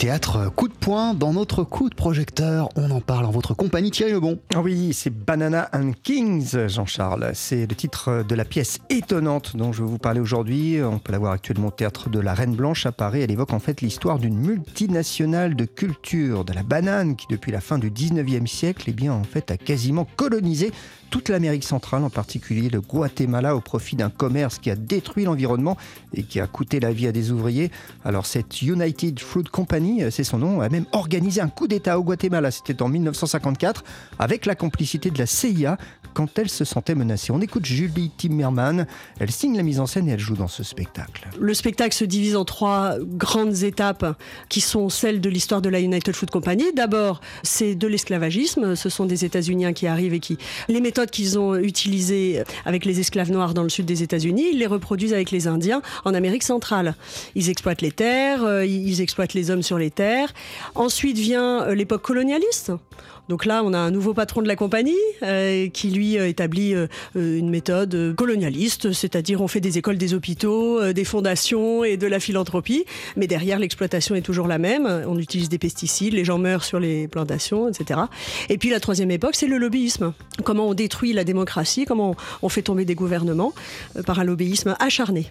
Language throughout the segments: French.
théâtre coup de poing dans notre coup de projecteur. On en parle en votre compagnie, Thierry Lebon. Ah oui, c'est Banana and Kings, Jean-Charles. C'est le titre de la pièce étonnante dont je vais vous parler aujourd'hui. On peut la voir actuellement au théâtre de la Reine Blanche à Paris. Elle évoque en fait l'histoire d'une multinationale de culture de la banane qui, depuis la fin du 19e siècle, eh bien, en fait, a quasiment colonisé toute l'Amérique centrale, en particulier le Guatemala, au profit d'un commerce qui a détruit l'environnement et qui a coûté la vie à des ouvriers. Alors cette United Fruit Company, c'est son nom, a même organisé un coup d'État au Guatemala, c'était en 1954, avec la complicité de la CIA quand elle se sentait menacée. On écoute Julie Timmerman, elle signe la mise en scène et elle joue dans ce spectacle. Le spectacle se divise en trois grandes étapes qui sont celles de l'histoire de la United Fruit Company. D'abord, c'est de l'esclavagisme, ce sont des États-Unis qui arrivent et qui les méthodes qu'ils ont utilisées avec les esclaves noirs dans le sud des États-Unis, ils les reproduisent avec les Indiens en Amérique centrale. Ils exploitent les terres, euh, ils exploitent les hommes sur les terres. Ensuite vient euh, l'époque colonialiste. Donc là, on a un nouveau patron de la compagnie euh, qui lui établit une méthode colonialiste, c'est-à-dire on fait des écoles, des hôpitaux, des fondations et de la philanthropie, mais derrière l'exploitation est toujours la même. On utilise des pesticides, les gens meurent sur les plantations, etc. Et puis la troisième époque, c'est le lobbyisme. Comment on détruit la démocratie, comment on fait tomber des gouvernements par un lobbyisme acharné.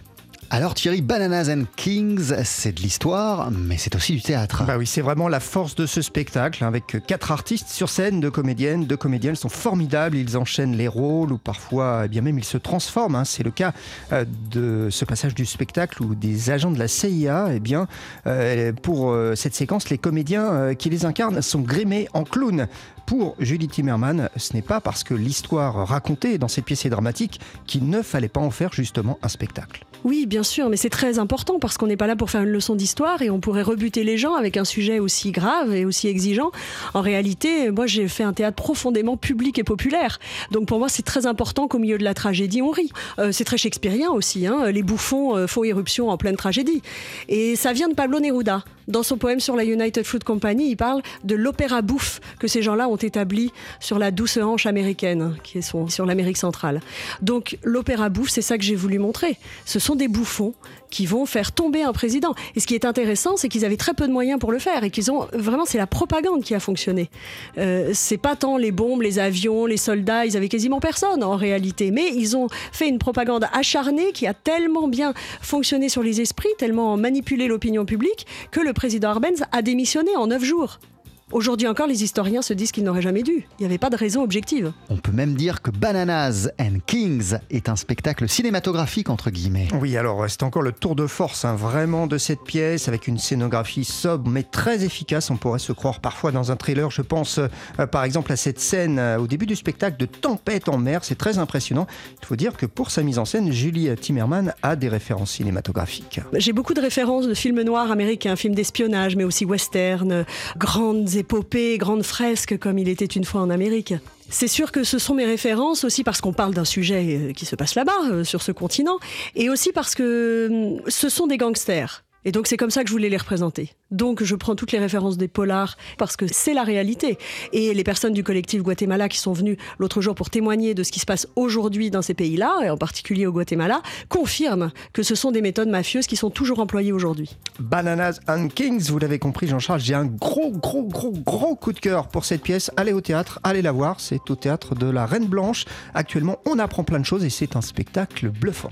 Alors Thierry, Bananas and Kings, c'est de l'histoire, mais c'est aussi du théâtre. Bah oui, c'est vraiment la force de ce spectacle, hein, avec quatre artistes sur scène, deux comédiennes, deux comédiennes sont formidables, ils enchaînent les rôles ou parfois, eh bien même ils se transforment. Hein. C'est le cas euh, de ce passage du spectacle où des agents de la CIA, eh bien, euh, pour euh, cette séquence, les comédiens qui les incarnent sont grimés en clowns. Pour Julie Timmerman, ce n'est pas parce que l'histoire racontée dans cette pièce est dramatique qu'il ne fallait pas en faire justement un spectacle. Oui, bien sûr, mais c'est très important parce qu'on n'est pas là pour faire une leçon d'histoire et on pourrait rebuter les gens avec un sujet aussi grave et aussi exigeant. En réalité, moi j'ai fait un théâtre profondément public et populaire. Donc pour moi c'est très important qu'au milieu de la tragédie on rit. Euh, c'est très shakespearien aussi, hein. les bouffons euh, font irruption en pleine tragédie. Et ça vient de Pablo Neruda. Dans son poème sur la United Fruit Company, il parle de l'opéra bouffe que ces gens-là ont établi sur la douce hanche américaine, qui est sur l'Amérique centrale. Donc l'opéra bouffe, c'est ça que j'ai voulu montrer. Ce sont des bouffons qui vont faire tomber un président. Et ce qui est intéressant, c'est qu'ils avaient très peu de moyens pour le faire et qu'ils ont vraiment, c'est la propagande qui a fonctionné. Euh, c'est pas tant les bombes, les avions, les soldats, ils avaient quasiment personne en réalité, mais ils ont fait une propagande acharnée qui a tellement bien fonctionné sur les esprits, tellement manipulé l'opinion publique que le président Arbenz a démissionné en neuf jours. Aujourd'hui encore, les historiens se disent qu'il n'aurait jamais dû. Il n'y avait pas de raison objective. On peut même dire que Bananas and Kings est un spectacle cinématographique, entre guillemets. Oui, alors c'est encore le tour de force, hein, vraiment, de cette pièce, avec une scénographie sobre, mais très efficace. On pourrait se croire parfois dans un thriller. Je pense euh, par exemple à cette scène euh, au début du spectacle de Tempête en mer. C'est très impressionnant. Il faut dire que pour sa mise en scène, Julie Timmerman a des références cinématographiques. J'ai beaucoup de références de films noirs américains, films d'espionnage, mais aussi western, grandes épopées, grandes fresques comme il était une fois en Amérique. C'est sûr que ce sont mes références aussi parce qu'on parle d'un sujet euh, qui se passe là-bas, euh, sur ce continent, et aussi parce que hum, ce sont des gangsters. Et donc c'est comme ça que je voulais les représenter. Donc je prends toutes les références des polars parce que c'est la réalité. Et les personnes du collectif Guatemala qui sont venues l'autre jour pour témoigner de ce qui se passe aujourd'hui dans ces pays-là, et en particulier au Guatemala, confirment que ce sont des méthodes mafieuses qui sont toujours employées aujourd'hui. Bananas and Kings, vous l'avez compris Jean-Charles, j'ai un gros, gros, gros, gros coup de cœur pour cette pièce. Allez au théâtre, allez la voir, c'est au théâtre de la Reine Blanche. Actuellement, on apprend plein de choses et c'est un spectacle bluffant.